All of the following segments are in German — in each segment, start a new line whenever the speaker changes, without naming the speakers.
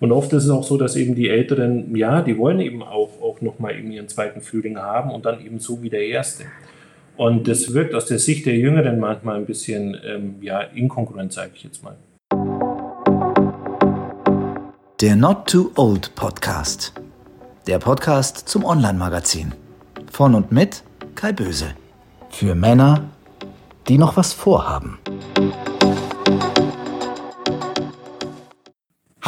Und oft ist es auch so, dass eben die Älteren, ja, die wollen eben auch, auch nochmal eben ihren zweiten Frühling haben und dann eben so wie der erste. Und das wirkt aus der Sicht der Jüngeren manchmal ein bisschen ähm, ja, inkongruent, sage ich jetzt mal.
Der Not Too Old Podcast. Der Podcast zum Online-Magazin. Von und mit Kai Böse. Für Männer, die noch was vorhaben.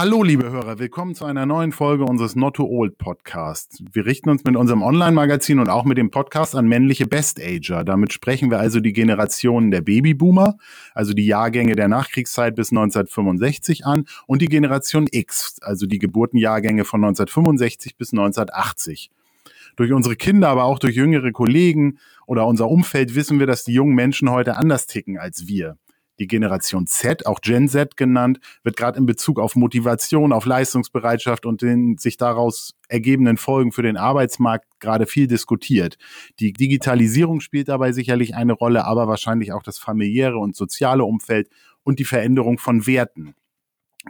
Hallo, liebe Hörer, willkommen zu einer neuen Folge unseres Not Too Old Podcasts. Wir richten uns mit unserem Online-Magazin und auch mit dem Podcast an männliche Best-Ager. Damit sprechen wir also die Generationen der Babyboomer, also die Jahrgänge der Nachkriegszeit bis 1965 an und die Generation X, also die Geburtenjahrgänge von 1965 bis 1980. Durch unsere Kinder, aber auch durch jüngere Kollegen oder unser Umfeld wissen wir, dass die jungen Menschen heute anders ticken als wir. Die Generation Z, auch Gen Z genannt, wird gerade in Bezug auf Motivation, auf Leistungsbereitschaft und den sich daraus ergebenden Folgen für den Arbeitsmarkt gerade viel diskutiert. Die Digitalisierung spielt dabei sicherlich eine Rolle, aber wahrscheinlich auch das familiäre und soziale Umfeld und die Veränderung von Werten.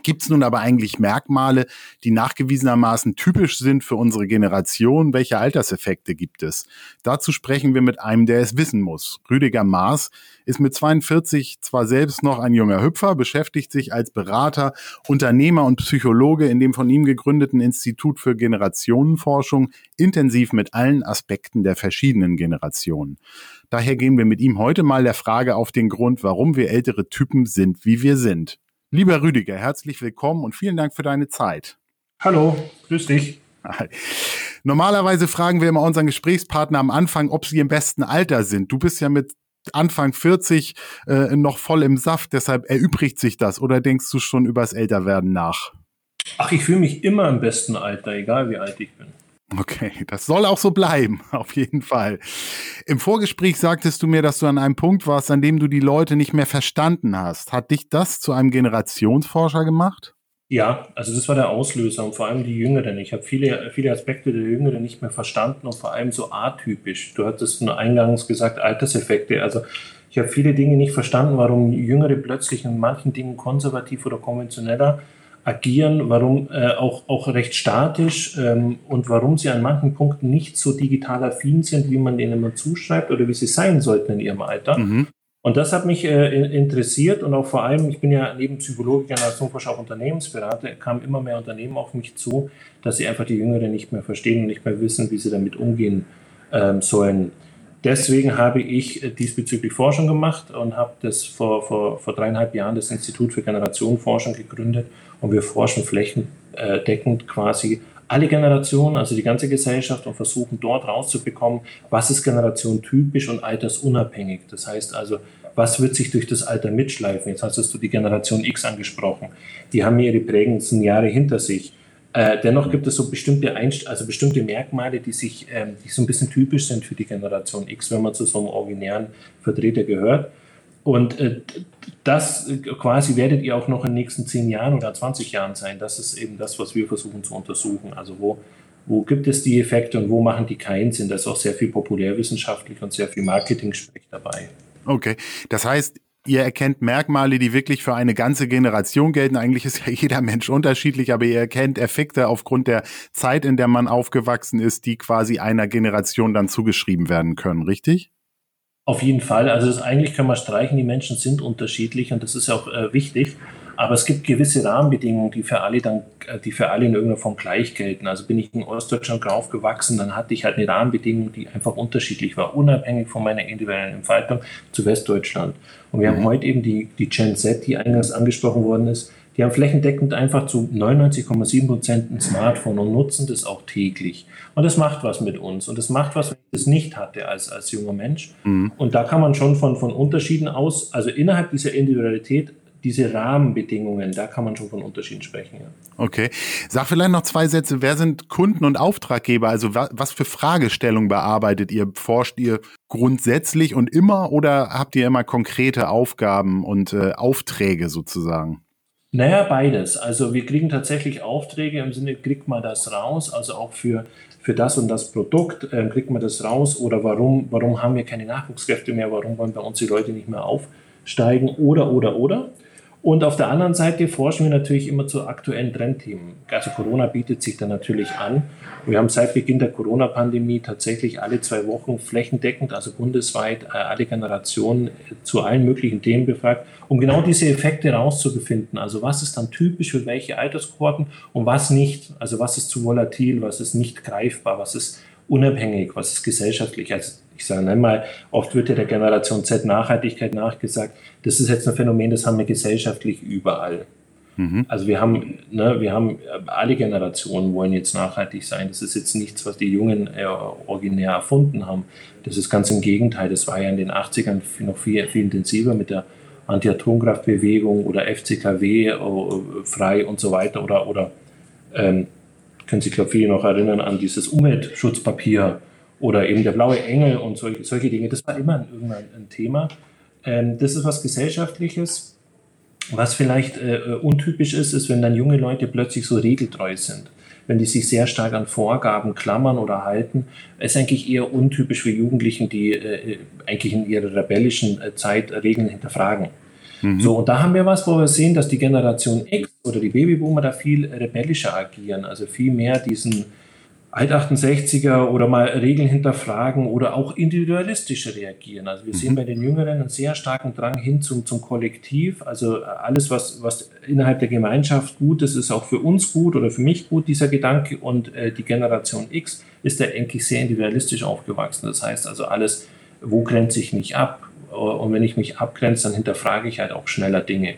Gibt es nun aber eigentlich Merkmale, die nachgewiesenermaßen typisch sind für unsere Generation? Welche Alterseffekte gibt es? Dazu sprechen wir mit einem, der es wissen muss. Rüdiger Maas ist mit 42 zwar selbst noch ein junger Hüpfer, beschäftigt sich als Berater, Unternehmer und Psychologe in dem von ihm gegründeten Institut für Generationenforschung intensiv mit allen Aspekten der verschiedenen Generationen. Daher gehen wir mit ihm heute mal der Frage auf den Grund, warum wir ältere Typen sind, wie wir sind. Lieber Rüdiger, herzlich willkommen und vielen Dank für deine Zeit.
Hallo, grüß dich.
Normalerweise fragen wir immer unseren Gesprächspartner am Anfang, ob sie im besten Alter sind. Du bist ja mit Anfang 40 äh, noch voll im Saft, deshalb erübrigt sich das. Oder denkst du schon übers Älterwerden nach?
Ach, ich fühle mich immer im besten Alter, egal wie alt ich bin.
Okay, das soll auch so bleiben, auf jeden Fall. Im Vorgespräch sagtest du mir, dass du an einem Punkt warst, an dem du die Leute nicht mehr verstanden hast. Hat dich das zu einem Generationsforscher gemacht?
Ja, also das war der Auslöser und vor allem die Jüngeren. Ich habe viele, viele Aspekte der Jüngeren nicht mehr verstanden und vor allem so atypisch. Du hattest nur eingangs gesagt, Alterseffekte. Also ich habe viele Dinge nicht verstanden, warum Jüngere plötzlich in manchen Dingen konservativ oder konventioneller agieren, warum äh, auch, auch recht statisch ähm, und warum sie an manchen Punkten nicht so digital affin sind, wie man ihnen immer zuschreibt oder wie sie sein sollten in ihrem Alter. Mhm. Und das hat mich äh, interessiert und auch vor allem, ich bin ja neben Psychologe, Generationsforscher auch Unternehmensberater, kamen immer mehr Unternehmen auf mich zu, dass sie einfach die Jüngeren nicht mehr verstehen und nicht mehr wissen, wie sie damit umgehen ähm, sollen. Deswegen habe ich äh, diesbezüglich Forschung gemacht und habe das vor, vor, vor dreieinhalb Jahren das Institut für Generationenforschung gegründet und wir forschen flächendeckend quasi alle Generationen, also die ganze Gesellschaft und versuchen dort rauszubekommen, was ist Generation typisch und altersunabhängig. Das heißt also, was wird sich durch das Alter mitschleifen? Jetzt hast du die Generation X angesprochen. Die haben ihre prägendsten Jahre hinter sich. Äh, dennoch gibt es so bestimmte, Einst also bestimmte Merkmale, die sich, ähm, die so ein bisschen typisch sind für die Generation X, wenn man zu so einem originären Vertreter gehört. Und äh, das äh, quasi werdet ihr auch noch in den nächsten zehn Jahren oder 20 Jahren sein. Das ist eben das, was wir versuchen zu untersuchen. Also wo, wo gibt es die Effekte und wo machen die keinen Sinn? Da ist auch sehr viel populärwissenschaftlich und sehr viel Marketing-Sprech dabei.
Okay, das heißt, ihr erkennt Merkmale, die wirklich für eine ganze Generation gelten. Eigentlich ist ja jeder Mensch unterschiedlich, aber ihr erkennt Effekte aufgrund der Zeit, in der man aufgewachsen ist, die quasi einer Generation dann zugeschrieben werden können, richtig?
Auf jeden Fall. Also das, eigentlich kann man streichen, die Menschen sind unterschiedlich und das ist auch äh, wichtig. Aber es gibt gewisse Rahmenbedingungen, die für alle dann, äh, die für alle in irgendeiner Form gleich gelten. Also bin ich in Ostdeutschland aufgewachsen, dann hatte ich halt eine Rahmenbedingung, die einfach unterschiedlich war, unabhängig von meiner individuellen Entfaltung zu Westdeutschland. Und wir mhm. haben heute eben die, die Gen Z, die eingangs angesprochen worden ist, die haben flächendeckend einfach zu 99,7 Prozent ein Smartphone und nutzen das auch täglich. Und das macht was mit uns. Und das macht was, wenn ich das nicht hatte als, als junger Mensch. Mhm. Und da kann man schon von, von Unterschieden aus, also innerhalb dieser Individualität, diese Rahmenbedingungen, da kann man schon von Unterschieden sprechen. Ja.
Okay. Sag vielleicht noch zwei Sätze. Wer sind Kunden und Auftraggeber? Also was für Fragestellungen bearbeitet ihr? Forscht ihr grundsätzlich und immer oder habt ihr immer konkrete Aufgaben und äh, Aufträge sozusagen?
Naja, beides. Also wir kriegen tatsächlich Aufträge im Sinne, kriegt man das raus, also auch für, für das und das Produkt, äh, kriegt man das raus oder warum, warum haben wir keine Nachwuchskräfte mehr, warum wollen bei uns die Leute nicht mehr aufsteigen oder, oder, oder. Und auf der anderen Seite forschen wir natürlich immer zu aktuellen Trendthemen. Also Corona bietet sich da natürlich an. Wir haben seit Beginn der Corona-Pandemie tatsächlich alle zwei Wochen flächendeckend, also bundesweit, äh, alle Generationen äh, zu allen möglichen Themen befragt, um genau diese Effekte rauszubefinden. Also was ist dann typisch für welche Alterskohorten und was nicht. Also was ist zu volatil, was ist nicht greifbar, was ist unabhängig, was ist gesellschaftlich. Also ich sage einmal, oft wird ja der Generation Z Nachhaltigkeit nachgesagt. Das ist jetzt ein Phänomen, das haben wir gesellschaftlich überall. Mhm. Also wir haben, ne, wir haben alle Generationen wollen jetzt nachhaltig sein. Das ist jetzt nichts, was die Jungen äh, originär erfunden haben. Das ist ganz im Gegenteil. Das war ja in den 80ern noch viel, viel intensiver mit der Anti-Atomkraftbewegung oder FCKW äh, frei und so weiter oder, oder ähm, können sich, glaube ich, viele noch erinnern an dieses Umweltschutzpapier oder eben der blaue Engel und solche, solche Dinge. Das war immer irgendwann ein Thema. Ähm, das ist was Gesellschaftliches. Was vielleicht äh, untypisch ist, ist, wenn dann junge Leute plötzlich so regeltreu sind. Wenn die sich sehr stark an Vorgaben klammern oder halten, ist eigentlich eher untypisch für Jugendlichen, die äh, eigentlich in ihrer rebellischen äh, Zeit Regeln hinterfragen. Mhm. So, und da haben wir was, wo wir sehen, dass die Generation X oder die Babyboomer da viel rebellischer agieren, also viel mehr diesen Alt-68er oder mal Regeln hinterfragen oder auch individualistischer reagieren. Also wir mhm. sehen bei den Jüngeren einen sehr starken Drang hin zum, zum Kollektiv. Also alles, was, was innerhalb der Gemeinschaft gut ist, ist auch für uns gut oder für mich gut, dieser Gedanke. Und äh, die Generation X ist da eigentlich sehr individualistisch aufgewachsen. Das heißt also alles, wo grenze ich mich ab? Und wenn ich mich abgrenze, dann hinterfrage ich halt auch schneller Dinge.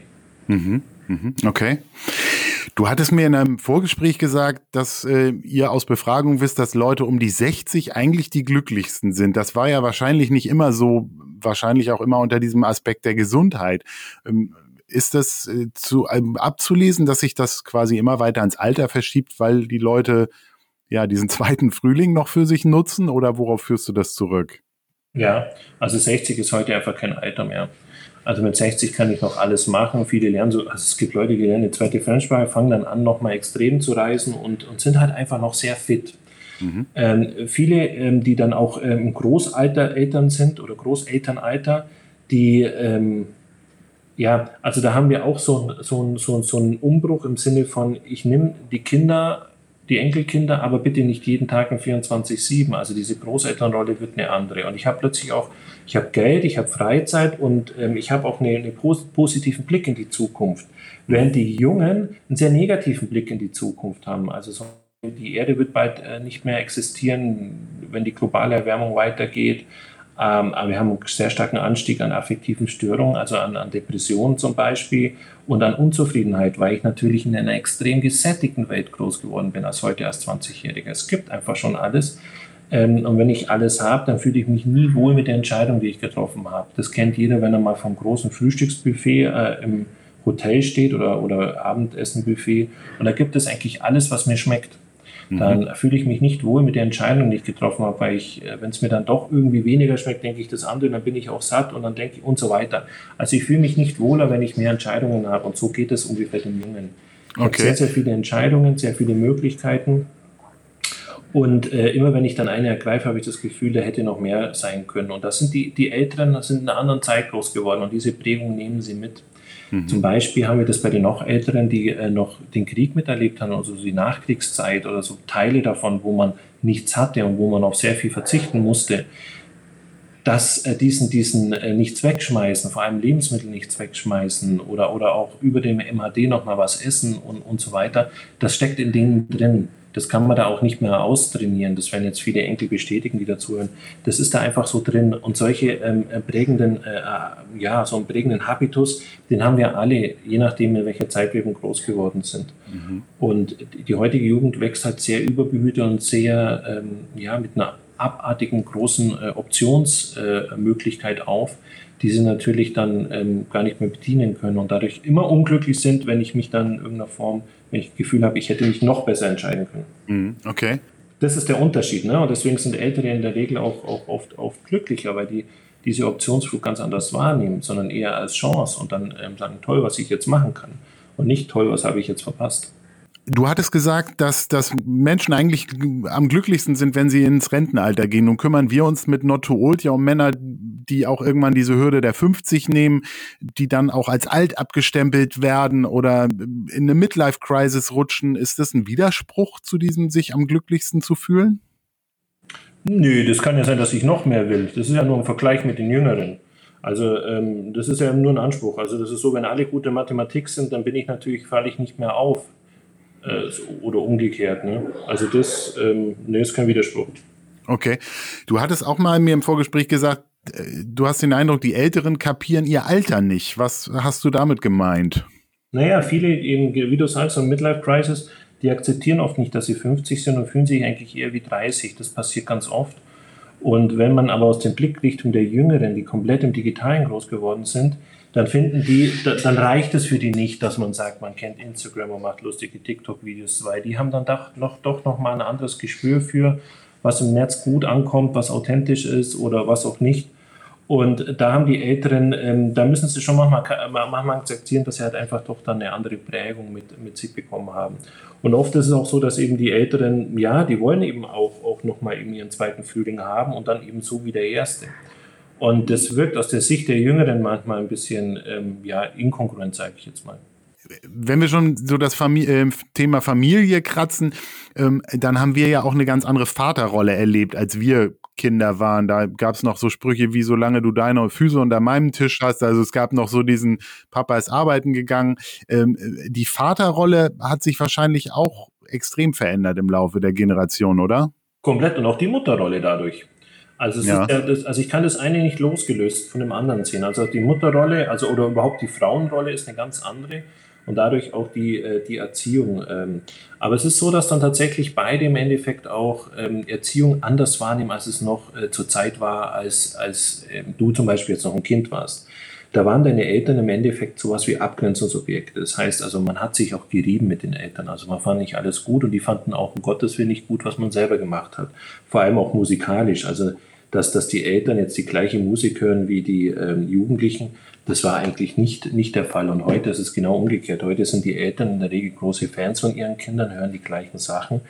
Mhm. Mhm. Okay. Du hattest mir in einem Vorgespräch gesagt, dass äh, ihr aus Befragung wisst, dass Leute um die 60 eigentlich die glücklichsten sind. Das war ja wahrscheinlich nicht immer so, wahrscheinlich auch immer unter diesem Aspekt der Gesundheit. Ähm, ist das äh, zu, ähm, abzulesen, dass sich das quasi immer weiter ans Alter verschiebt, weil die Leute ja diesen zweiten Frühling noch für sich nutzen oder worauf führst du das zurück?
Ja, also 60 ist heute einfach kein Alter mehr. Also mit 60 kann ich noch alles machen. Viele lernen so, also es gibt Leute, die lernen eine zweite Fremdsprache, fangen dann an, nochmal extrem zu reisen und, und sind halt einfach noch sehr fit. Mhm. Ähm, viele, ähm, die dann auch ähm, Großalter Eltern sind oder Großelternalter, die, ähm, ja, also da haben wir auch so, so, so, so einen Umbruch im Sinne von, ich nehme die Kinder die Enkelkinder, aber bitte nicht jeden Tag in 24-7. Also diese Großelternrolle wird eine andere. Und ich habe plötzlich auch, ich habe Geld, ich habe Freizeit und ähm, ich habe auch einen eine positiven Blick in die Zukunft. Während die Jungen einen sehr negativen Blick in die Zukunft haben. Also so, die Erde wird bald äh, nicht mehr existieren, wenn die globale Erwärmung weitergeht. Ähm, aber wir haben einen sehr starken Anstieg an affektiven Störungen, also an, an Depressionen zum Beispiel und an Unzufriedenheit, weil ich natürlich in einer extrem gesättigten Welt groß geworden bin als heute als 20-Jähriger. Es gibt einfach schon alles. Ähm, und wenn ich alles habe, dann fühle ich mich nie wohl mit der Entscheidung, die ich getroffen habe. Das kennt jeder, wenn er mal vom großen Frühstücksbuffet äh, im Hotel steht oder, oder Abendessenbuffet. Und da gibt es eigentlich alles, was mir schmeckt dann mhm. fühle ich mich nicht wohl mit der Entscheidung, die ich getroffen habe, weil ich, äh, wenn es mir dann doch irgendwie weniger schmeckt, denke ich das andere, dann bin ich auch satt und dann denke ich und so weiter. Also ich fühle mich nicht wohler, wenn ich mehr Entscheidungen habe und so geht es ungefähr den Jungen. Ich okay. sehr, sehr viele Entscheidungen, sehr viele Möglichkeiten. Und äh, immer wenn ich dann eine ergreife, habe ich das Gefühl, da hätte noch mehr sein können. Und das sind die, die Älteren, das sind in einer anderen Zeit groß geworden und diese Prägung nehmen sie mit. Mhm. Zum Beispiel haben wir das bei den noch Älteren, die äh, noch den Krieg miterlebt haben, also die Nachkriegszeit oder so Teile davon, wo man nichts hatte und wo man auf sehr viel verzichten musste, dass äh, diesen, diesen äh, nichts wegschmeißen, vor allem Lebensmittel nichts wegschmeißen oder, oder auch über dem MHD nochmal was essen und, und so weiter, das steckt in denen drin das kann man da auch nicht mehr austrainieren. Das werden jetzt viele Enkel bestätigen, die dazuhören. Das ist da einfach so drin. Und solche ähm, äh, prägenden, äh, äh, ja, so einen prägenden Habitus, den haben wir alle, je nachdem, in welcher Zeit wir eben groß geworden sind. Mhm. Und die heutige Jugend wächst halt sehr überbehütet und sehr, ähm, ja, mit einer abartigen großen äh, Optionsmöglichkeit äh, auf, die sie natürlich dann ähm, gar nicht mehr bedienen können und dadurch immer unglücklich sind, wenn ich mich dann in irgendeiner Form wenn ich das Gefühl habe, ich hätte mich noch besser entscheiden können.
Mhm, okay.
Das ist der Unterschied. Ne? Und deswegen sind Ältere in der Regel auch, auch oft, oft glücklicher, weil die diese Optionsflug ganz anders wahrnehmen, sondern eher als Chance und dann ähm, sagen, toll, was ich jetzt machen kann. Und nicht toll, was habe ich jetzt verpasst.
Du hattest gesagt, dass, dass Menschen eigentlich am glücklichsten sind, wenn sie ins Rentenalter gehen. Nun kümmern wir uns mit Not to Old ja um Männer, die auch irgendwann diese Hürde der 50 nehmen, die dann auch als alt abgestempelt werden oder in eine Midlife-Crisis rutschen. Ist das ein Widerspruch zu diesem, sich am glücklichsten zu fühlen?
Nö, das kann ja sein, dass ich noch mehr will. Das ist ja nur ein Vergleich mit den Jüngeren. Also ähm, das ist ja nur ein Anspruch. Also das ist so, wenn alle gute Mathematik sind, dann bin ich natürlich, falle ich nicht mehr auf. Äh, oder umgekehrt. Ne? Also das, ähm, nee, ist kein Widerspruch.
Okay. Du hattest auch mal mir im Vorgespräch gesagt, äh, du hast den Eindruck, die Älteren kapieren ihr Alter nicht. Was hast du damit gemeint?
Naja, viele eben, wie du sagst, so Midlife Crisis, die akzeptieren oft nicht, dass sie 50 sind und fühlen sich eigentlich eher wie 30. Das passiert ganz oft. Und wenn man aber aus der Blickrichtung der Jüngeren, die komplett im Digitalen groß geworden sind, dann finden die, dann reicht es für die nicht, dass man sagt, man kennt Instagram und macht lustige TikTok-Videos, weil die haben dann doch doch noch mal ein anderes Gespür für, was im Netz gut ankommt, was authentisch ist oder was auch nicht. Und da haben die Älteren, ähm, da müssen sie schon manchmal, manchmal akzeptieren, dass sie halt einfach doch dann eine andere Prägung mit, mit sich bekommen haben. Und oft ist es auch so, dass eben die Älteren, ja, die wollen eben auch, auch nochmal eben ihren zweiten Frühling haben und dann eben so wie der erste. Und das wirkt aus der Sicht der Jüngeren manchmal ein bisschen ähm, ja, inkongruent, sage ich jetzt mal.
Wenn wir schon so das Familie, äh, Thema Familie kratzen, ähm, dann haben wir ja auch eine ganz andere Vaterrolle erlebt, als wir Kinder waren. Da gab es noch so Sprüche wie, solange du deine Füße unter meinem Tisch hast. Also es gab noch so diesen Papa ist arbeiten gegangen. Ähm, die Vaterrolle hat sich wahrscheinlich auch extrem verändert im Laufe der Generation, oder?
Komplett und auch die Mutterrolle dadurch. Also, ja. ja das, also ich kann das eine nicht losgelöst von dem anderen sehen. Also die Mutterrolle, also oder überhaupt die Frauenrolle ist eine ganz andere und dadurch auch die, äh, die Erziehung. Ähm. Aber es ist so, dass dann tatsächlich beide im Endeffekt auch ähm, Erziehung anders wahrnehmen, als es noch äh, zur Zeit war, als, als ähm, du zum Beispiel jetzt noch ein Kind warst. Da waren deine Eltern im Endeffekt sowas wie Abgrenzungsobjekte. Das heißt also, man hat sich auch gerieben mit den Eltern. Also man fand nicht alles gut und die fanden auch um Gottes Willen nicht gut, was man selber gemacht hat. Vor allem auch musikalisch. Also dass, dass die Eltern jetzt die gleiche Musik hören wie die ähm, Jugendlichen, das war eigentlich nicht, nicht der Fall. Und heute ist es genau umgekehrt. Heute sind die Eltern in der Regel große Fans von ihren Kindern, hören die gleichen Sachen,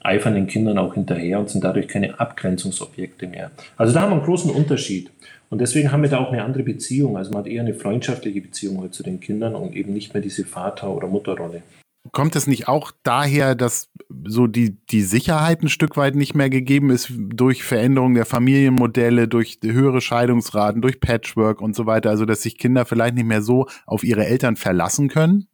eifern den Kindern auch hinterher und sind dadurch keine Abgrenzungsobjekte mehr. Also da haben wir einen großen Unterschied. Und deswegen haben wir da auch eine andere Beziehung. Also man hat eher eine freundschaftliche Beziehung heute zu den Kindern und eben nicht mehr diese Vater- oder Mutterrolle
kommt es nicht auch daher, dass so die, die Sicherheit ein Stück weit nicht mehr gegeben ist durch Veränderung der Familienmodelle, durch höhere Scheidungsraten, durch Patchwork und so weiter, also dass sich Kinder vielleicht nicht mehr so auf ihre Eltern verlassen können?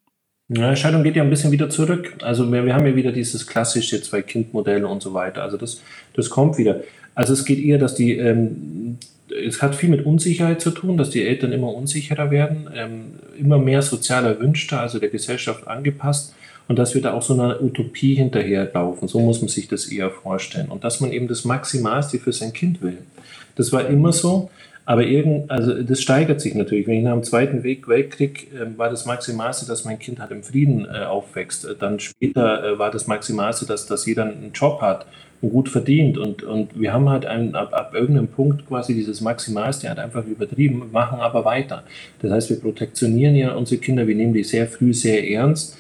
Ja, Scheidung geht ja ein bisschen wieder zurück. Also wir, wir haben ja wieder dieses klassische Zwei-Kind-Modell und so weiter. Also das, das kommt wieder. Also es geht eher, dass die, ähm, es hat viel mit Unsicherheit zu tun, dass die Eltern immer unsicherer werden, ähm, immer mehr sozial erwünschter, also der Gesellschaft angepasst und dass wir da auch so einer Utopie hinterherlaufen. So muss man sich das eher vorstellen. Und dass man eben das Maximalste für sein Kind will. Das war immer so. Aber irgend, also das steigert sich natürlich. Wenn ich nach dem Zweiten Weltkrieg äh, war das Maximalste, dass mein Kind halt im Frieden äh, aufwächst. Dann später äh, war das Maximalste, dass, dass jeder einen Job hat und gut verdient. Und, und wir haben halt einen, ab, ab irgendeinem Punkt quasi dieses Maximalste halt einfach übertrieben, machen aber weiter. Das heißt, wir protektionieren ja unsere Kinder, wir nehmen die sehr früh sehr ernst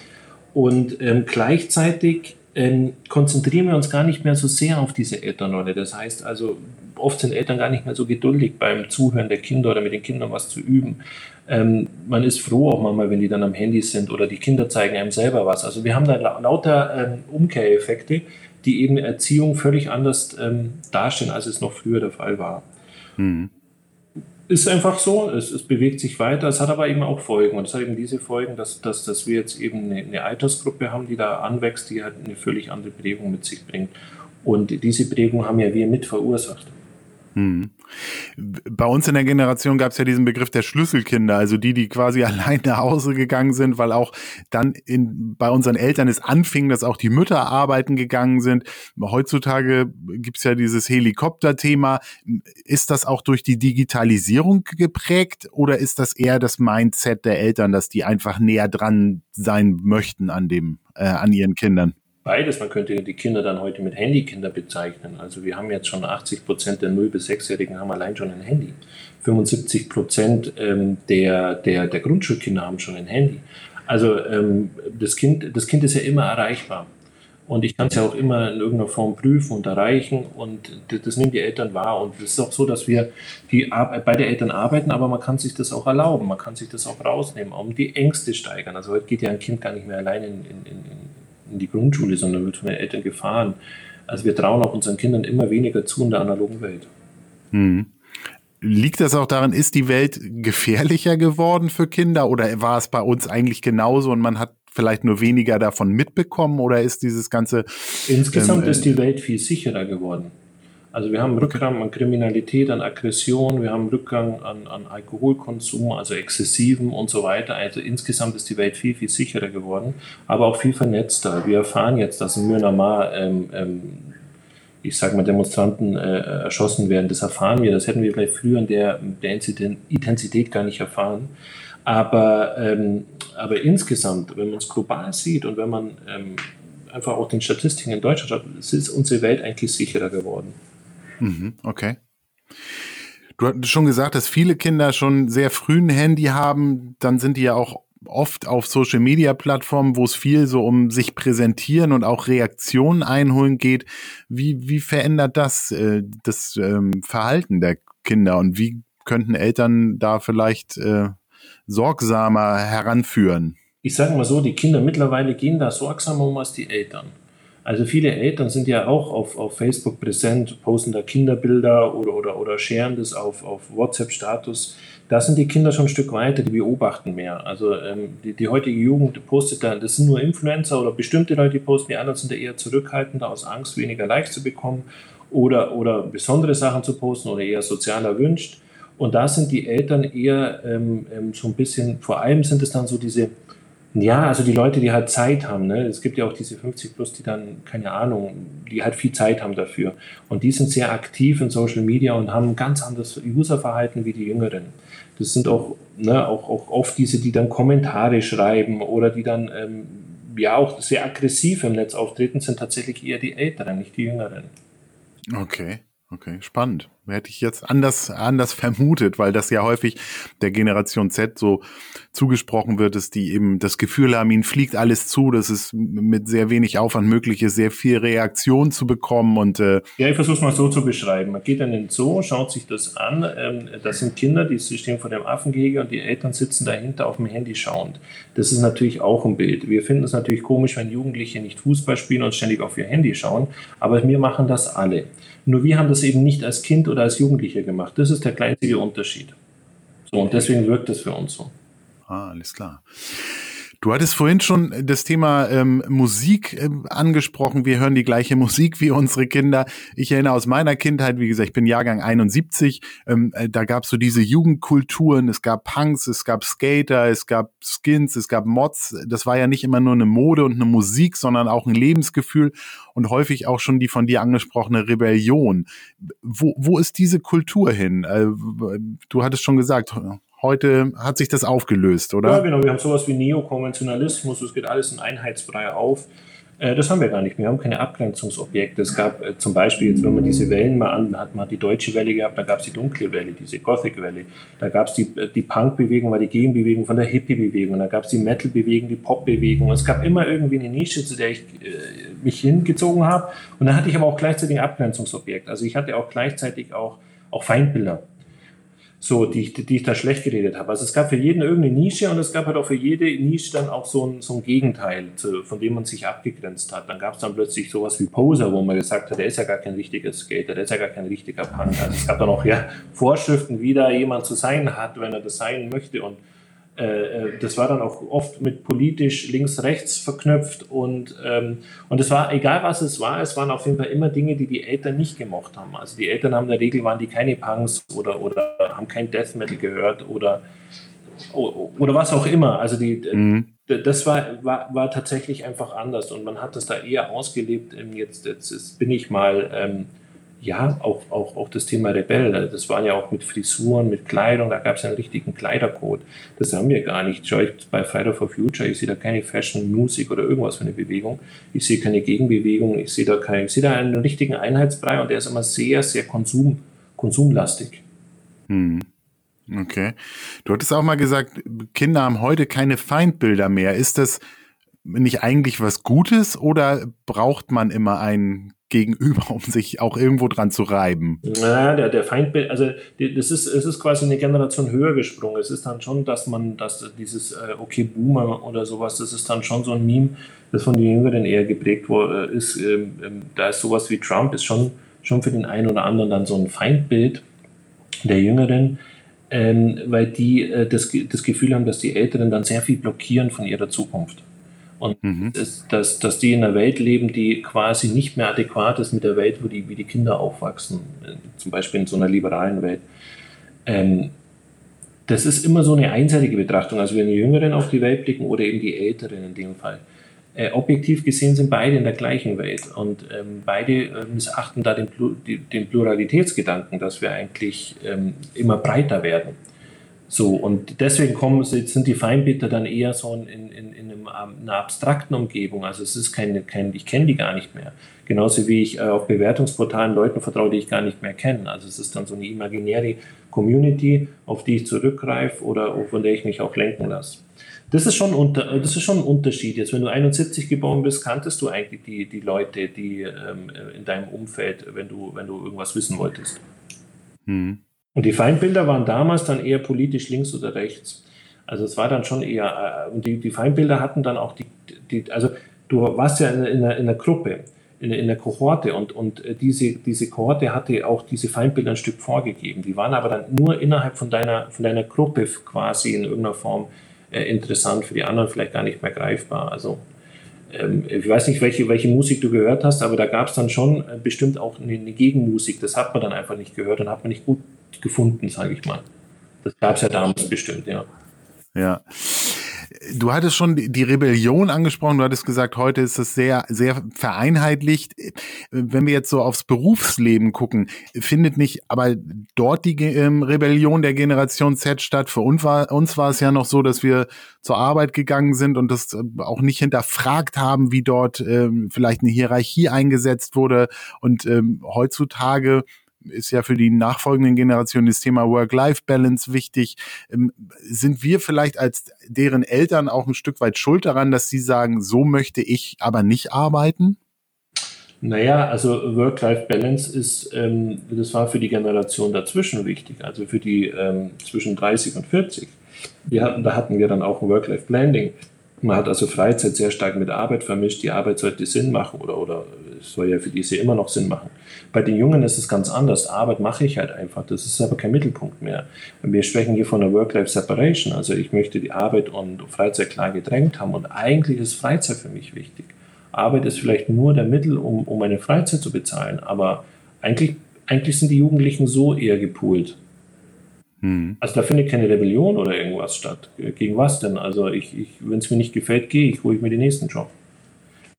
und ähm, gleichzeitig ähm, konzentrieren wir uns gar nicht mehr so sehr auf diese Elternrolle. Das heißt also, oft sind Eltern gar nicht mehr so geduldig beim Zuhören der Kinder oder mit den Kindern was zu üben. Ähm, man ist froh auch manchmal, wenn die dann am Handy sind oder die Kinder zeigen einem selber was. Also wir haben da lauter ähm, Umkehreffekte, die eben Erziehung völlig anders ähm, darstellen, als es noch früher der Fall war. Mhm ist einfach so, es, es, bewegt sich weiter, es hat aber eben auch Folgen. Und es hat eben diese Folgen, dass, dass, dass wir jetzt eben eine, eine Altersgruppe haben, die da anwächst, die halt eine völlig andere Prägung mit sich bringt. Und diese Prägung haben ja wir mit verursacht.
Hm. Bei uns in der Generation gab es ja diesen Begriff der Schlüsselkinder, also die, die quasi allein nach Hause gegangen sind, weil auch dann in, bei unseren Eltern es anfing, dass auch die Mütter arbeiten gegangen sind. Heutzutage gibt's ja dieses Helikopter-Thema. Ist das auch durch die Digitalisierung geprägt oder ist das eher das Mindset der Eltern, dass die einfach näher dran sein möchten an dem, äh, an ihren Kindern?
Beides, man könnte die Kinder dann heute mit Handykinder bezeichnen. Also wir haben jetzt schon 80 Prozent der 0- bis 6-Jährigen haben allein schon ein Handy. 75 Prozent ähm, der, der, der Grundschulkinder haben schon ein Handy. Also ähm, das, kind, das Kind ist ja immer erreichbar. Und ich kann es ja auch immer in irgendeiner Form prüfen und erreichen und das, das nehmen die Eltern wahr. Und es ist auch so, dass wir die beide Eltern arbeiten, aber man kann sich das auch erlauben, man kann sich das auch rausnehmen, um die Ängste steigern. Also heute geht ja ein Kind gar nicht mehr allein in, in, in, in die Grundschule, sondern wird von den Eltern gefahren. Also wir trauen auch unseren Kindern immer weniger zu in der analogen Welt.
Hm. Liegt das auch daran, ist die Welt gefährlicher geworden für Kinder oder war es bei uns eigentlich genauso und man hat vielleicht nur weniger davon mitbekommen oder ist dieses ganze.
Insgesamt ähm, ist die Welt viel sicherer geworden. Also wir haben Rückgang an Kriminalität, an Aggression, wir haben Rückgang an, an Alkoholkonsum, also exzessiven und so weiter. Also insgesamt ist die Welt viel, viel sicherer geworden, aber auch viel vernetzter. Wir erfahren jetzt, dass in Myanmar ähm, ähm, ich sage mal, Demonstranten äh, erschossen werden. Das erfahren wir. Das hätten wir vielleicht früher in der, der Intensität gar nicht erfahren. Aber, ähm, aber insgesamt, wenn man es global sieht und wenn man ähm, einfach auch den Statistiken in Deutschland schaut, ist unsere Welt eigentlich sicherer geworden.
Mhm, okay. Du hast schon gesagt, dass viele Kinder schon sehr früh ein Handy haben. Dann sind die ja auch oft auf Social Media Plattformen, wo es viel so um sich präsentieren und auch Reaktionen einholen geht. Wie, wie verändert das äh, das ähm, Verhalten der Kinder und wie könnten Eltern da vielleicht äh, sorgsamer heranführen?
Ich sage mal so, die Kinder mittlerweile gehen da sorgsamer um als die Eltern. Also viele Eltern sind ja auch auf, auf Facebook präsent, posten da Kinderbilder oder, oder, oder scheren das auf, auf WhatsApp-Status. Da sind die Kinder schon ein Stück weiter, die beobachten mehr. Also ähm, die, die heutige Jugend postet da, das sind nur Influencer oder bestimmte Leute, die posten, die anderen sind da eher zurückhaltender aus Angst, weniger Likes zu bekommen oder, oder besondere Sachen zu posten oder eher sozial erwünscht. Und da sind die Eltern eher ähm, ähm, so ein bisschen, vor allem sind es dann so diese, ja, also die Leute, die halt Zeit haben. Ne? Es gibt ja auch diese 50 plus, die dann, keine Ahnung, die halt viel Zeit haben dafür. Und die sind sehr aktiv in Social Media und haben ein ganz anderes Userverhalten wie die Jüngeren. Das sind auch, ne, auch, auch oft diese, die dann Kommentare schreiben oder die dann ähm, ja auch sehr aggressiv im Netz auftreten, sind tatsächlich eher die Älteren, nicht die Jüngeren.
Okay. Okay, spannend. Hätte ich jetzt anders, anders vermutet, weil das ja häufig der Generation Z so zugesprochen wird, dass die eben das Gefühl haben, ihnen fliegt alles zu, dass es mit sehr wenig Aufwand möglich ist, sehr viel Reaktion zu bekommen und äh
Ja, ich versuche es mal so zu beschreiben. Man geht in den Zoo, schaut sich das an, ähm, das sind Kinder, die stehen vor dem Affengehege und die Eltern sitzen dahinter auf dem Handy schauend. Das ist natürlich auch ein Bild. Wir finden es natürlich komisch, wenn Jugendliche nicht Fußball spielen und ständig auf ihr Handy schauen, aber wir machen das alle. Nur wir haben das eben nicht als Kind oder als Jugendlicher gemacht. Das ist der kleinste Unterschied. So, und deswegen wirkt das für uns so.
Ah, alles klar. Du hattest vorhin schon das Thema ähm, Musik ähm, angesprochen. Wir hören die gleiche Musik wie unsere Kinder. Ich erinnere aus meiner Kindheit, wie gesagt, ich bin Jahrgang 71, ähm, äh, da gab es so diese Jugendkulturen. Es gab Punks, es gab Skater, es gab Skins, es gab Mods. Das war ja nicht immer nur eine Mode und eine Musik, sondern auch ein Lebensgefühl und häufig auch schon die von dir angesprochene Rebellion. Wo, wo ist diese Kultur hin? Äh, du hattest schon gesagt, Heute hat sich das aufgelöst, oder?
Ja, genau. Wir haben sowas wie Neokonventionalismus. Es geht alles in Einheitsbrei auf. Äh, das haben wir gar nicht. Wir haben keine Abgrenzungsobjekte. Es gab äh, zum Beispiel, jetzt, wenn man diese Wellen mal an hat, man die deutsche Welle gehabt, da gab es die dunkle Welle, diese Gothic-Welle. Da gab es die, äh, die Punk-Bewegung, war die Gegenbewegung von der Hippie-Bewegung. Da gab es die Metal-Bewegung, die Pop-Bewegung. Es gab immer irgendwie eine Nische, zu der ich äh, mich hingezogen habe. Und da hatte ich aber auch gleichzeitig ein Abgrenzungsobjekt. Also ich hatte auch gleichzeitig auch, auch Feindbilder so, die, die ich da schlecht geredet habe. Also es gab für jeden irgendeine Nische und es gab halt auch für jede Nische dann auch so ein, so ein Gegenteil, von dem man sich abgegrenzt hat. Dann gab es dann plötzlich sowas wie Poser, wo man gesagt hat, der ist ja gar kein richtiger Skater, der ist ja gar kein richtiger Punk. Also es gab dann auch ja Vorschriften, wie da jemand zu sein hat, wenn er das sein möchte und äh, äh, das war dann auch oft mit politisch links-rechts verknüpft und, ähm, und es war, egal was es war, es waren auf jeden Fall immer Dinge, die die Eltern nicht gemocht haben. Also die Eltern haben in der Regel, waren die keine Punks oder, oder haben kein Death Metal gehört oder, oder was auch immer. Also die, mhm. das war, war, war tatsächlich einfach anders und man hat das da eher ausgelebt. Jetzt, jetzt bin ich mal... Ähm, ja, auch, auch, auch das Thema Rebell, das waren ja auch mit Frisuren, mit Kleidung, da gab es einen richtigen Kleidercode. Das haben wir gar nicht. Schau ich bei Friday for Future, ich sehe da keine Fashion, Musik oder irgendwas für eine Bewegung. Ich sehe keine Gegenbewegung, ich sehe da kein, ich sehe da einen richtigen Einheitsbrei und der ist immer sehr, sehr Konsum, konsumlastig.
Hm. Okay. Du hattest auch mal gesagt, Kinder haben heute keine Feindbilder mehr. Ist das nicht eigentlich was Gutes oder braucht man immer einen Gegenüber, um sich auch irgendwo dran zu reiben?
Naja, der, der Feindbild, also das ist, es ist quasi eine Generation höher gesprungen. Es ist dann schon, dass man, dass dieses äh, Okay Boomer oder sowas, das ist dann schon so ein Meme, das von den Jüngeren eher geprägt äh, ist. Ähm, ähm, da ist sowas wie Trump, ist schon, schon für den einen oder anderen dann so ein Feindbild der Jüngeren ähm, weil die äh, das, das Gefühl haben, dass die Älteren dann sehr viel blockieren von ihrer Zukunft. Und mhm. das, dass, dass die in einer Welt leben, die quasi nicht mehr adäquat ist mit der Welt, wo die, wie die Kinder aufwachsen, äh, zum Beispiel in so einer liberalen Welt. Ähm, das ist immer so eine einseitige Betrachtung. Also wenn die Jüngeren auf die Welt blicken oder eben die Älteren in dem Fall. Äh, objektiv gesehen sind beide in der gleichen Welt und ähm, beide äh, missachten da den, den, Pluralitätsgedanken, dass wir eigentlich ähm, immer breiter werden. So, und deswegen kommen, sind die Feindbilder dann eher so in, in, in einem, ähm, einer abstrakten Umgebung. Also es ist keine, kein, ich kenne die gar nicht mehr. Genauso wie ich äh, auf Bewertungsportalen Leuten vertraue, die ich gar nicht mehr kenne. Also es ist dann so eine imaginäre Community, auf die ich zurückgreife oder von der ich mich auch lenken lasse. Das ist, schon unter, das ist schon ein Unterschied. Jetzt, wenn du 71 geboren bist, kanntest du eigentlich die, die Leute, die ähm, in deinem Umfeld, wenn du, wenn du irgendwas wissen wolltest. Hm. Und die Feindbilder waren damals dann eher politisch links oder rechts. Also es war dann schon eher, äh, und die, die Feindbilder hatten dann auch die, die also du warst ja in, in, einer, in einer Gruppe, in, in einer Kohorte und, und äh, diese, diese Kohorte hatte auch diese Feindbilder ein Stück vorgegeben. Die waren aber dann nur innerhalb von deiner, von deiner Gruppe quasi in irgendeiner Form äh, interessant, für die anderen vielleicht gar nicht mehr greifbar. Also ähm, ich weiß nicht, welche, welche Musik du gehört hast, aber da gab es dann schon äh, bestimmt auch eine, eine, Gegenmusik. Das hat man dann einfach nicht gehört und hat man nicht gut gefunden, sage ich mal. Das gab es ja damals bestimmt, ja.
Ja. Du hattest schon die Rebellion angesprochen. Du hattest gesagt, heute ist es sehr, sehr vereinheitlicht. Wenn wir jetzt so aufs Berufsleben gucken, findet nicht aber dort die ähm, Rebellion der Generation Z statt? Für uns war, uns war es ja noch so, dass wir zur Arbeit gegangen sind und das äh, auch nicht hinterfragt haben, wie dort ähm, vielleicht eine Hierarchie eingesetzt wurde. Und ähm, heutzutage ist ja für die nachfolgenden Generationen das Thema Work-Life-Balance wichtig. Ähm, sind wir vielleicht als deren Eltern auch ein Stück weit schuld daran, dass sie sagen, so möchte ich aber nicht arbeiten?
Naja, also Work-Life-Balance ist, ähm, das war für die Generation dazwischen wichtig, also für die ähm, zwischen 30 und 40. Wir hatten, da hatten wir dann auch ein Work-Life-Blending. Man hat also Freizeit sehr stark mit Arbeit vermischt. Die Arbeit sollte Sinn machen oder, oder soll ja für diese immer noch Sinn machen. Bei den Jungen ist es ganz anders. Arbeit mache ich halt einfach. Das ist aber kein Mittelpunkt mehr. Wir sprechen hier von der Work-Life-Separation. Also ich möchte die Arbeit und Freizeit klar gedrängt haben. Und eigentlich ist Freizeit für mich wichtig. Arbeit ist vielleicht nur der Mittel, um, um meine Freizeit zu bezahlen. Aber eigentlich, eigentlich sind die Jugendlichen so eher gepoolt. Hm. Also da findet keine Rebellion oder irgendwas statt. Gegen was denn? Also ich, ich wenn es mir nicht gefällt, gehe ich, hole ich mir den nächsten Job.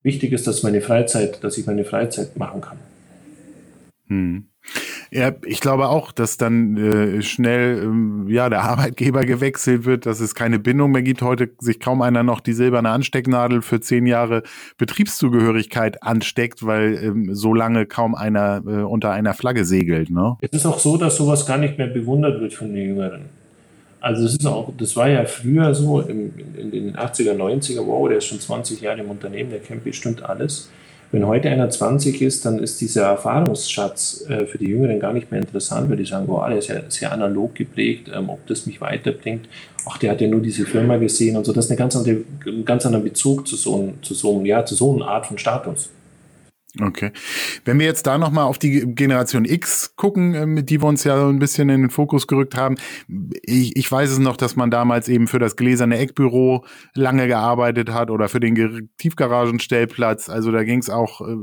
Wichtig ist, dass meine Freizeit, dass ich meine Freizeit machen kann.
Hm. Ja, ich glaube auch, dass dann äh, schnell ähm, ja der Arbeitgeber gewechselt wird, dass es keine Bindung mehr gibt. Heute sich kaum einer noch die silberne Anstecknadel für zehn Jahre Betriebszugehörigkeit ansteckt, weil ähm, so lange kaum einer äh, unter einer Flagge segelt. Ne?
Es ist auch so, dass sowas gar nicht mehr bewundert wird von den Jüngeren. Also das ist auch, das war ja früher so im, in den 80er, 90er, wow, der ist schon 20 Jahre im Unternehmen, der kennt bestimmt alles. Wenn heute einer 20 ist, dann ist dieser Erfahrungsschatz äh, für die Jüngeren gar nicht mehr interessant, weil die sagen, wow, der ist ja sehr analog geprägt, ähm, ob das mich weiterbringt. Ach, der hat ja nur diese Firma gesehen und so. Das ist eine ganz andere, ein ganz anderer Bezug zu so, zu so, ja, zu so einer Art von Status.
Okay. Wenn wir jetzt da nochmal auf die Generation X gucken, äh, mit die wir uns ja ein bisschen in den Fokus gerückt haben. Ich, ich weiß es noch, dass man damals eben für das gläserne Eckbüro lange gearbeitet hat oder für den Tiefgaragenstellplatz. Also da ging es auch äh,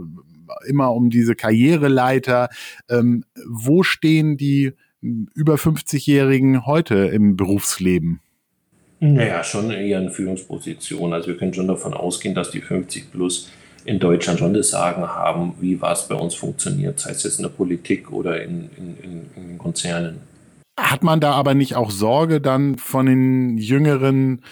immer um diese Karriereleiter. Ähm, wo stehen die über 50-Jährigen heute im Berufsleben?
Naja, schon in Führungsposition. Also wir können schon davon ausgehen, dass die 50 plus in Deutschland schon das Sagen haben, wie was bei uns funktioniert, sei es jetzt in der Politik oder in, in, in, Konzernen.
Hat man da aber nicht auch Sorge, dann von den Jüngeren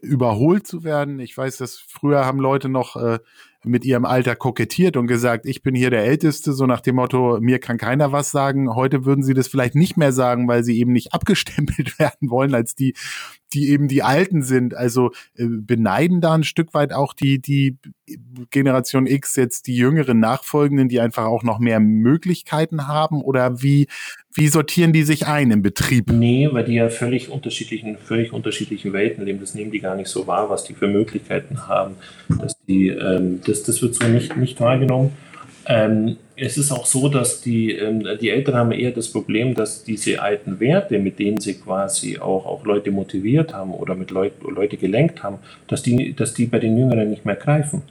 überholt zu werden? Ich weiß, dass früher haben Leute noch äh, mit ihrem Alter kokettiert und gesagt, ich bin hier der Älteste, so nach dem Motto, mir kann keiner was sagen. Heute würden sie das vielleicht nicht mehr sagen, weil sie eben nicht abgestempelt werden wollen als die, die eben die Alten sind. Also äh, beneiden da ein Stück weit auch die, die Generation X jetzt die jüngeren Nachfolgenden, die einfach auch noch mehr Möglichkeiten haben? Oder wie, wie sortieren die sich ein im Betrieb?
Nee, weil die ja völlig unterschiedlichen, völlig unterschiedlichen Welten leben. Das nehmen die gar nicht so wahr, was die für Möglichkeiten haben. Dass die, ähm, das, das wird so nicht, nicht wahrgenommen. Ähm, es ist auch so, dass die, ähm, die Eltern haben eher das Problem, dass diese alten Werte, mit denen sie quasi auch, auch Leute motiviert haben oder mit Leut, Leute gelenkt haben, dass die, dass die bei den Jüngeren nicht mehr greifen.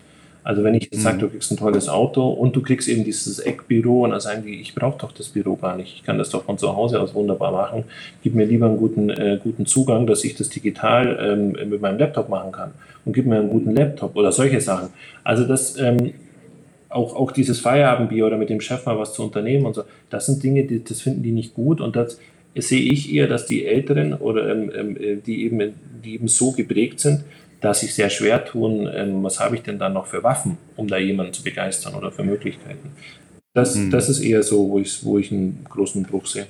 Also wenn ich jetzt mhm. sage, du kriegst ein tolles Auto und du kriegst eben dieses Eckbüro und dann sagen die, ich brauche doch das Büro gar nicht, ich kann das doch von zu Hause aus wunderbar machen, gib mir lieber einen guten, äh, guten Zugang, dass ich das digital ähm, mit meinem Laptop machen kann und gib mir einen guten Laptop oder solche Sachen. Also das, ähm, auch, auch dieses Feierabendbier oder mit dem Chef mal was zu unternehmen und so, das sind Dinge, die, das finden die nicht gut und das sehe ich eher, dass die Älteren oder ähm, ähm äh, die, eben, die eben so geprägt sind, dass sich sehr schwer tun, ähm, was habe ich denn dann noch für Waffen, um da jemanden zu begeistern oder für Möglichkeiten. Das, mhm. das ist eher so, wo ich, wo ich einen großen Bruch sehe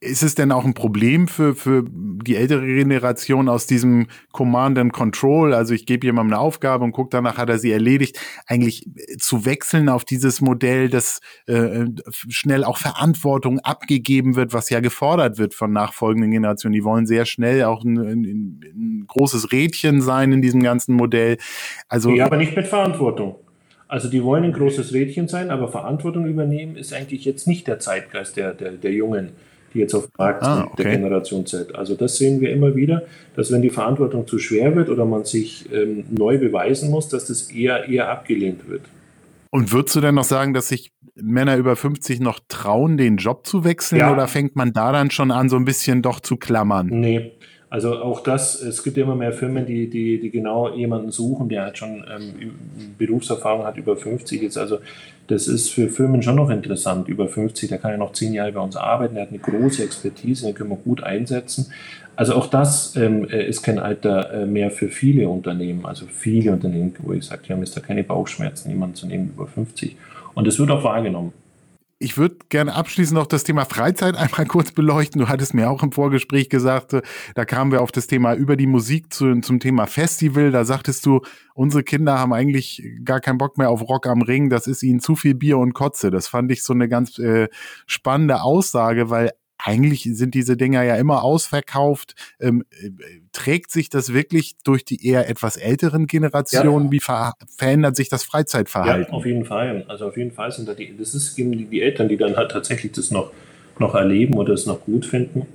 ist es denn auch ein Problem für, für die ältere Generation aus diesem Command and Control? Also ich gebe jemandem eine Aufgabe und gucke danach, hat er sie erledigt, eigentlich zu wechseln auf dieses Modell, dass äh, schnell auch Verantwortung abgegeben wird, was ja gefordert wird von nachfolgenden Generationen. Die wollen sehr schnell auch ein, ein, ein großes Rädchen sein in diesem ganzen Modell.
Also, ja, aber nicht mit Verantwortung. Also die wollen ein großes Rädchen sein, aber Verantwortung übernehmen ist eigentlich jetzt nicht der Zeitgeist der, der, der Jungen die jetzt auf dem Markt ah, okay. der Generation Z. Also das sehen wir immer wieder, dass wenn die Verantwortung zu schwer wird oder man sich ähm, neu beweisen muss, dass das eher, eher abgelehnt wird.
Und würdest du denn noch sagen, dass sich Männer über 50 noch trauen, den Job zu wechseln ja. oder fängt man da dann schon an, so ein bisschen doch zu klammern?
Nee, also auch das, es gibt immer mehr Firmen, die, die, die genau jemanden suchen, der halt schon ähm, Berufserfahrung hat über 50 jetzt. Also das ist für Firmen schon noch interessant, über 50, der kann ja noch zehn Jahre bei uns arbeiten, der hat eine große Expertise, den können wir gut einsetzen. Also auch das ähm, äh, ist kein Alter äh, mehr für viele Unternehmen, also viele Unternehmen, wo ich sage, die haben jetzt da keine Bauchschmerzen, jemanden zu nehmen über 50. Und das wird auch wahrgenommen.
Ich würde gerne abschließend noch das Thema Freizeit einmal kurz beleuchten. Du hattest mir auch im Vorgespräch gesagt, äh, da kamen wir auf das Thema über die Musik zu, zum Thema Festival. Da sagtest du, unsere Kinder haben eigentlich gar keinen Bock mehr auf Rock am Ring. Das ist ihnen zu viel Bier und Kotze. Das fand ich so eine ganz äh, spannende Aussage, weil eigentlich sind diese Dinger ja immer ausverkauft. Ähm, äh, trägt sich das wirklich durch die eher etwas älteren Generationen? Ja. Wie ver verändert sich das Freizeitverhalten?
Ja, auf jeden Fall. Also auf jeden Fall sind da die, das ist eben die, die Eltern, die dann halt tatsächlich das noch, noch erleben oder es noch gut finden.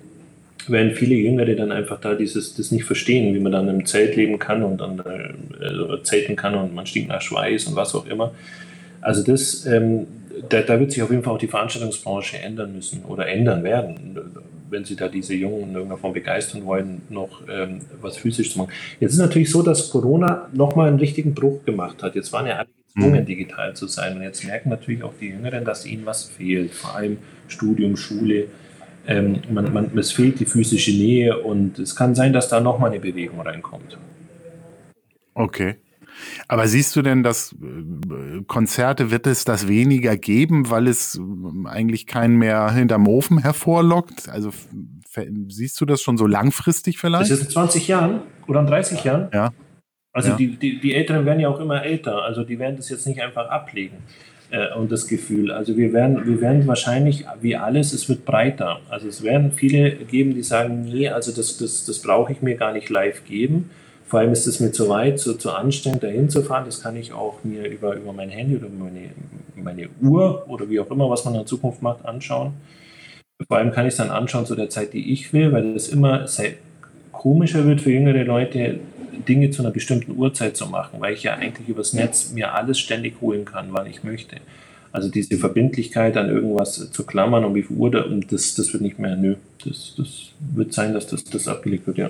Während viele Jüngere dann einfach da dieses, das nicht verstehen, wie man dann im Zelt leben kann und dann äh, zelten kann und man stinkt nach Schweiß und was auch immer. Also das, ähm, da, da, wird sich auf jeden Fall auch die Veranstaltungsbranche ändern müssen oder ändern werden, wenn sie da diese Jungen in irgendeiner Form begeistern wollen, noch ähm, was physisch zu machen. Jetzt ist natürlich so, dass Corona nochmal einen richtigen Bruch gemacht hat. Jetzt waren ja alle gezwungen, mhm. digital zu sein. Und jetzt merken natürlich auch die Jüngeren, dass ihnen was fehlt. Vor allem Studium, Schule. Ähm, man, man, es fehlt die physische Nähe und es kann sein, dass da nochmal eine Bewegung reinkommt.
Okay. Aber siehst du denn, dass äh, Konzerte wird es das weniger geben, weil es äh, eigentlich keinen mehr hinterm Ofen hervorlockt? Also siehst du das schon so langfristig vielleicht?
Das ist in 20 Jahren oder in 30 Jahren?
Ja.
Also ja. Die, die, die Älteren werden ja auch immer älter, also die werden das jetzt nicht einfach ablegen äh, und das Gefühl. Also wir werden, wir werden wahrscheinlich, wie alles, es wird breiter. Also es werden viele geben, die sagen, nee, also das, das, das brauche ich mir gar nicht live geben. Vor allem ist es mir zu weit, zu, zu anstrengend, dahin zu fahren. Das kann ich auch mir über, über mein Handy oder meine, meine Uhr oder wie auch immer, was man in Zukunft macht, anschauen. Vor allem kann ich es dann anschauen zu der Zeit, die ich will, weil es immer sehr komischer wird für jüngere Leute, Dinge zu einer bestimmten Uhrzeit zu machen, weil ich ja eigentlich übers Netz mir alles ständig holen kann, wann ich möchte. Also diese Verbindlichkeit an irgendwas zu klammern und wie viel Uhr, da, das, das wird nicht mehr, nö, das, das wird sein, dass das, das abgelegt wird, ja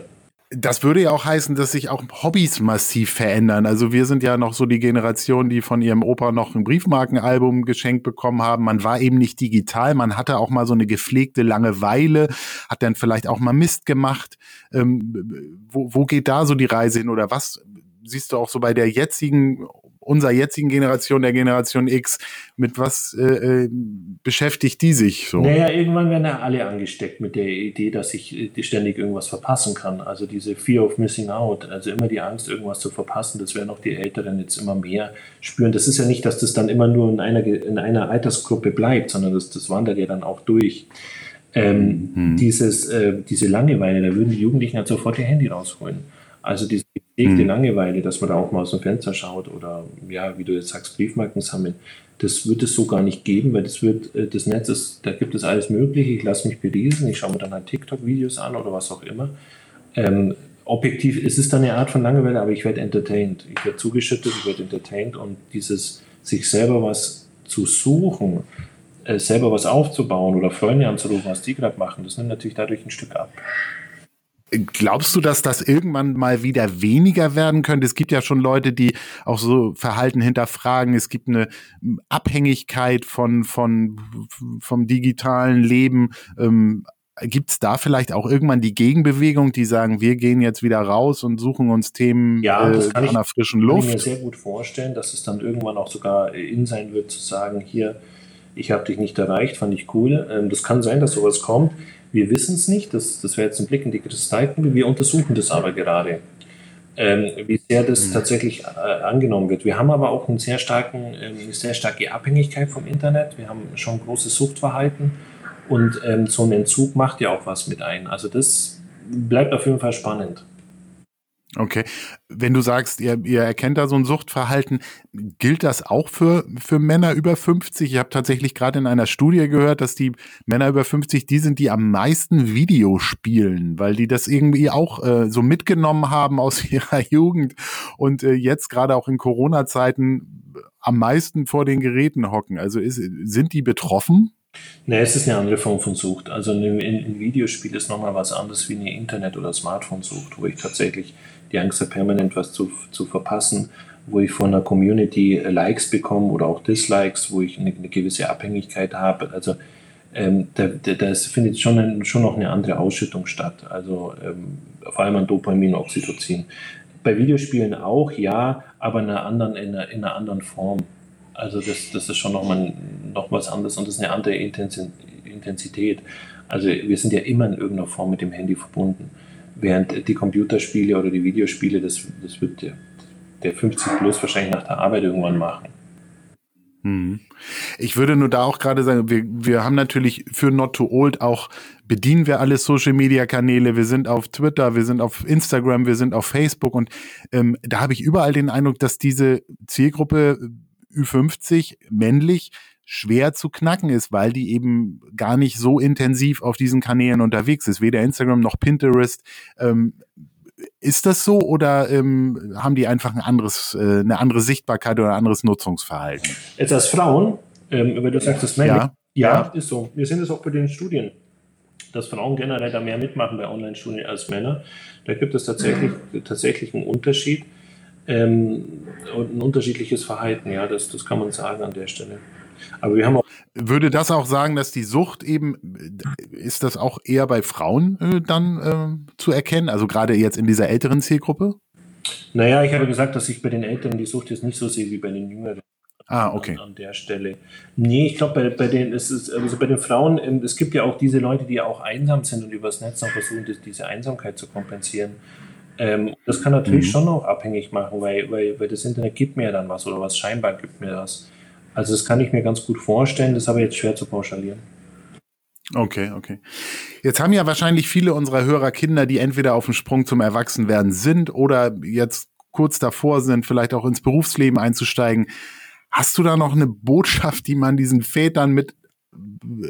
das würde ja auch heißen, dass sich auch Hobbys massiv verändern. Also wir sind ja noch so die Generation, die von ihrem Opa noch ein Briefmarkenalbum geschenkt bekommen haben. Man war eben nicht digital, man hatte auch mal so eine gepflegte Langeweile, hat dann vielleicht auch mal Mist gemacht. Ähm, wo, wo geht da so die Reise hin oder was siehst du auch so bei der jetzigen unserer jetzigen Generation, der Generation X, mit was äh, äh, beschäftigt die sich so?
Naja, irgendwann werden ja alle angesteckt mit der Idee, dass ich äh, ständig irgendwas verpassen kann. Also diese Fear of Missing Out, also immer die Angst, irgendwas zu verpassen, das werden auch die Älteren jetzt immer mehr spüren. Das ist ja nicht, dass das dann immer nur in einer, in einer Altersgruppe bleibt, sondern das, das wandert ja dann auch durch. Ähm, mhm. dieses, äh, diese Langeweile, da würden die Jugendlichen halt sofort ihr Handy rausholen. Also diese gepflegte mhm. Langeweile, dass man da auch mal aus dem Fenster schaut oder ja, wie du jetzt sagst, Briefmarken sammeln, das wird es so gar nicht geben, weil das wird, äh, das Netz ist, da gibt es alles Mögliche, ich lasse mich beriesen, ich schaue mir dann halt TikTok-Videos an oder was auch immer. Ähm, objektiv ist es dann eine Art von Langeweile, aber ich werde entertained. Ich werde zugeschüttet, ich werde entertained und dieses sich selber was zu suchen, äh, selber was aufzubauen oder Freunde anzurufen, was die gerade machen, das nimmt natürlich dadurch ein Stück ab.
Glaubst du, dass das irgendwann mal wieder weniger werden könnte? Es gibt ja schon Leute, die auch so Verhalten hinterfragen. Es gibt eine Abhängigkeit von, von, vom digitalen Leben. Ähm, Gibt es da vielleicht auch irgendwann die Gegenbewegung, die sagen, wir gehen jetzt wieder raus und suchen uns Themen
ja, das kann äh, an der frischen Luft? Ich kann mir sehr gut vorstellen, dass es dann irgendwann auch sogar in sein wird, zu sagen, hier, ich habe dich nicht erreicht, fand ich cool. Ähm, das kann sein, dass sowas kommt. Wir wissen es nicht, das, das wäre jetzt ein Blick in die Kristallkugel. Wir untersuchen das aber gerade, ähm, wie sehr das mhm. tatsächlich äh, angenommen wird. Wir haben aber auch einen sehr starken, äh, eine sehr starke Abhängigkeit vom Internet. Wir haben schon großes Suchtverhalten und ähm, so ein Entzug macht ja auch was mit ein. Also das bleibt auf jeden Fall spannend.
Okay. Wenn du sagst, ihr, ihr erkennt da so ein Suchtverhalten, gilt das auch für, für Männer über 50? Ich habe tatsächlich gerade in einer Studie gehört, dass die Männer über 50 die sind, die am meisten Video spielen, weil die das irgendwie auch äh, so mitgenommen haben aus ihrer Jugend und äh, jetzt gerade auch in Corona-Zeiten am meisten vor den Geräten hocken. Also ist, sind die betroffen?
Ne, es ist eine andere Form von Sucht. Also ein, ein Videospiel ist nochmal was anderes wie eine Internet- oder Smartphone-Sucht, wo ich tatsächlich die Angst habe, permanent was zu, zu verpassen, wo ich von der Community Likes bekomme oder auch Dislikes, wo ich eine, eine gewisse Abhängigkeit habe. Also ähm, da, da, da findet schon, ein, schon noch eine andere Ausschüttung statt. Also ähm, vor allem an Dopamin, Oxytocin. Bei Videospielen auch, ja, aber in einer anderen, in einer, in einer anderen Form. Also das, das ist schon nochmal noch was anderes und das ist eine andere Intensität. Also wir sind ja immer in irgendeiner Form mit dem Handy verbunden. Während die Computerspiele oder die Videospiele, das, das wird der, der 50 plus wahrscheinlich nach der Arbeit irgendwann machen.
Hm. Ich würde nur da auch gerade sagen, wir, wir haben natürlich für Not to Old auch, bedienen wir alle Social Media Kanäle, wir sind auf Twitter, wir sind auf Instagram, wir sind auf Facebook und ähm, da habe ich überall den Eindruck, dass diese Zielgruppe Ü50 männlich schwer zu knacken ist, weil die eben gar nicht so intensiv auf diesen Kanälen unterwegs ist, weder Instagram noch Pinterest. Ähm, ist das so oder ähm, haben die einfach ein anderes, äh, eine andere Sichtbarkeit oder ein anderes Nutzungsverhalten?
Jetzt als Frauen, ähm, wenn du sagst, das männlich, ja. ja, ist so. Wir sehen das auch bei den Studien, dass Frauen generell da mehr mitmachen bei Online-Studien als Männer. Da gibt es tatsächlich, tatsächlich einen Unterschied ähm, und ein unterschiedliches Verhalten. Ja, das, das kann man sagen an der Stelle.
Aber wir haben auch würde das auch sagen, dass die Sucht eben, ist das auch eher bei Frauen äh, dann äh, zu erkennen? Also gerade jetzt in dieser älteren Zielgruppe?
Naja, ich habe gesagt, dass ich bei den Älteren die Sucht jetzt nicht so sehe wie bei den Jüngeren.
Ah, okay.
An, an der Stelle. Nee, ich glaube, bei, bei, den, es ist, also bei den Frauen, ähm, es gibt ja auch diese Leute, die auch einsam sind und übers Netz auch versuchen, diese Einsamkeit zu kompensieren. Ähm, das kann natürlich mhm. schon auch abhängig machen, weil, weil, weil das Internet gibt mir dann was oder was scheinbar gibt mir das. Also das kann ich mir ganz gut vorstellen, das ist aber jetzt schwer zu pauschalieren.
Okay, okay. Jetzt haben ja wahrscheinlich viele unserer Hörer Kinder, die entweder auf dem Sprung zum Erwachsenwerden sind oder jetzt kurz davor sind, vielleicht auch ins Berufsleben einzusteigen. Hast du da noch eine Botschaft, die man diesen Vätern mit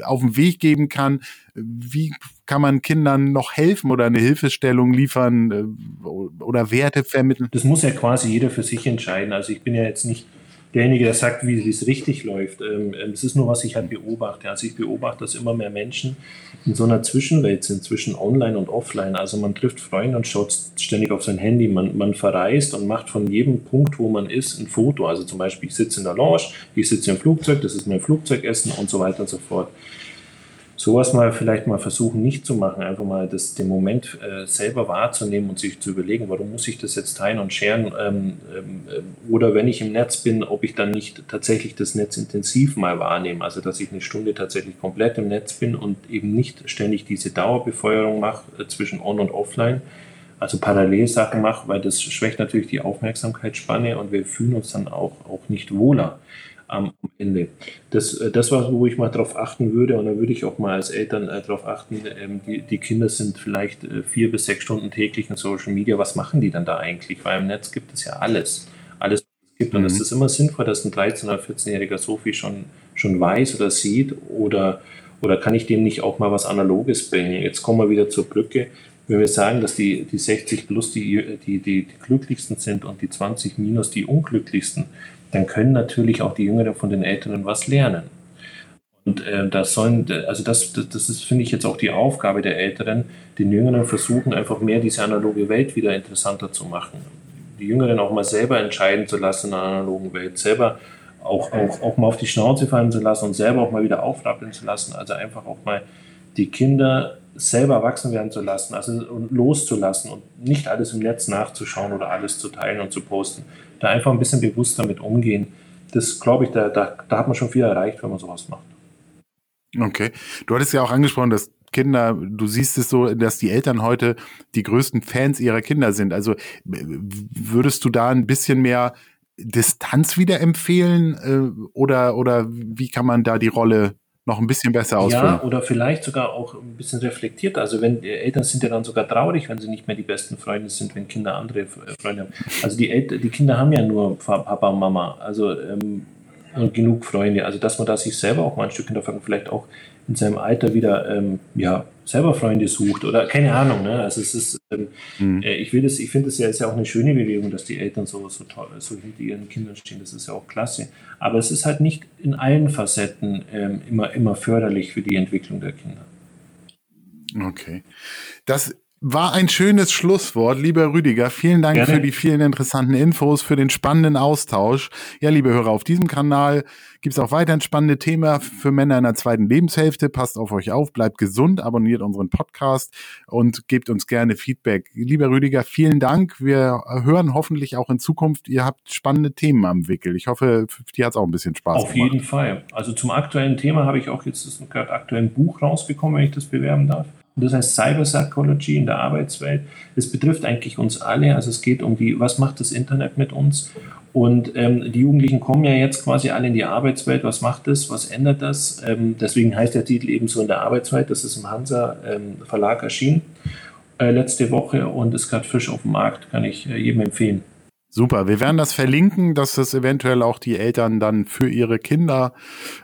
auf den Weg geben kann? Wie kann man Kindern noch helfen oder eine Hilfestellung liefern äh, oder Werte vermitteln?
Das muss ja quasi jeder für sich entscheiden. Also ich bin ja jetzt nicht derjenige, der sagt, wie es richtig läuft. Ähm, ähm, es ist nur, was ich halt beobachte. Also ich beobachte, dass immer mehr Menschen in so einer Zwischenwelt sind, zwischen online und offline. Also man trifft Freunde und schaut ständig auf sein Handy. Man, man verreist und macht von jedem Punkt, wo man ist, ein Foto. Also zum Beispiel, ich sitze in der Lounge, ich sitze im Flugzeug, das ist mein Flugzeugessen und so weiter und so fort. Sowas mal vielleicht mal versuchen nicht zu machen, einfach mal das, den Moment äh, selber wahrzunehmen und sich zu überlegen, warum muss ich das jetzt teilen und scheren ähm, ähm, oder wenn ich im Netz bin, ob ich dann nicht tatsächlich das Netz intensiv mal wahrnehme, also dass ich eine Stunde tatsächlich komplett im Netz bin und eben nicht ständig diese Dauerbefeuerung mache äh, zwischen On und Offline, also Parallelsachen mache, weil das schwächt natürlich die Aufmerksamkeitsspanne und wir fühlen uns dann auch, auch nicht wohler am Ende. Das, äh, das war, wo ich mal drauf achten würde und da würde ich auch mal als Eltern äh, darauf achten, ähm, die, die Kinder sind vielleicht äh, vier bis sechs Stunden täglich in Social Media, was machen die dann da eigentlich? Weil im Netz gibt es ja alles, alles was es gibt und es mhm. ist immer sinnvoll, dass ein 13- oder 14-Jähriger so viel schon, schon weiß oder sieht oder, oder kann ich dem nicht auch mal was Analoges bringen? Jetzt kommen wir wieder zur Brücke wenn wir sagen, dass die, die 60 plus die, die, die, die glücklichsten sind und die 20 minus die unglücklichsten, dann können natürlich auch die Jüngeren von den Älteren was lernen. Und äh, das sollen, also das, das, ist, finde ich, jetzt auch die Aufgabe der Älteren, den Jüngeren versuchen, einfach mehr diese analoge Welt wieder interessanter zu machen. Die Jüngeren auch mal selber entscheiden zu lassen in der analogen Welt, selber auch, auch, auch mal auf die Schnauze fallen zu lassen und selber auch mal wieder aufrappeln zu lassen. Also einfach auch mal die Kinder selber wachsen werden zu lassen, also loszulassen und nicht alles im Netz nachzuschauen oder alles zu teilen und zu posten. Da einfach ein bisschen bewusst damit umgehen. Das glaube ich, da, da, da hat man schon viel erreicht, wenn man sowas macht.
Okay. Du hattest ja auch angesprochen, dass Kinder, du siehst es so, dass die Eltern heute die größten Fans ihrer Kinder sind. Also würdest du da ein bisschen mehr Distanz wieder empfehlen äh, oder, oder wie kann man da die Rolle noch ein bisschen besser ausfüllen.
Ja, oder vielleicht sogar auch ein bisschen reflektiert. Also wenn Eltern sind ja dann sogar traurig, wenn sie nicht mehr die besten Freunde sind, wenn Kinder andere äh, Freunde haben. Also die, Eltern, die Kinder haben ja nur Papa und Mama, also ähm, und genug Freunde. Also dass man da sich selber auch mal ein Stück hinterfragen, vielleicht auch in seinem Alter wieder ähm, ja, selber Freunde sucht oder keine Ahnung. Ne? Also es ist, ähm, mhm. äh, ich will das, ich finde es ja, ist ja auch eine schöne Bewegung, dass die Eltern so, so toll, so hinter ihren Kindern stehen. Das ist ja auch klasse. Aber es ist halt nicht in allen Facetten ähm, immer, immer förderlich für die Entwicklung der Kinder.
Okay. Das war ein schönes Schlusswort. Lieber Rüdiger, vielen Dank Gerne. für die vielen interessanten Infos, für den spannenden Austausch. Ja, liebe Hörer, auf diesem Kanal gibt es auch weiterhin spannende Themen für Männer in der zweiten Lebenshälfte. Passt auf euch auf, bleibt gesund, abonniert unseren Podcast und gebt uns gerne Feedback. Lieber Rüdiger, vielen Dank. Wir hören hoffentlich auch in Zukunft, ihr habt spannende Themen am Wickel. Ich hoffe, dir hat es auch ein bisschen Spaß
auf gemacht. Auf jeden Fall. Also zum aktuellen Thema habe ich auch jetzt gerade aktuell ein Buch rausbekommen, wenn ich das bewerben darf. Das heißt Cyber Psychology in der Arbeitswelt. Es betrifft eigentlich uns alle. Also es geht um die, was macht das Internet mit uns? Und ähm, die Jugendlichen kommen ja jetzt quasi alle in die Arbeitswelt. Was macht das? Was ändert das? Ähm, deswegen heißt der Titel eben so in der Arbeitswelt. Das ist im Hansa ähm, Verlag erschienen äh, letzte Woche und ist gerade frisch auf dem Markt. Kann ich äh, jedem empfehlen.
Super, wir werden das verlinken, dass das eventuell auch die Eltern dann für ihre Kinder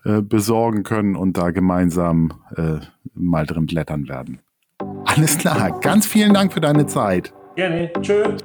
äh, besorgen können und da gemeinsam äh, mal drin blättern werden. Alles klar, ganz vielen Dank für deine Zeit.
Gerne, tschö.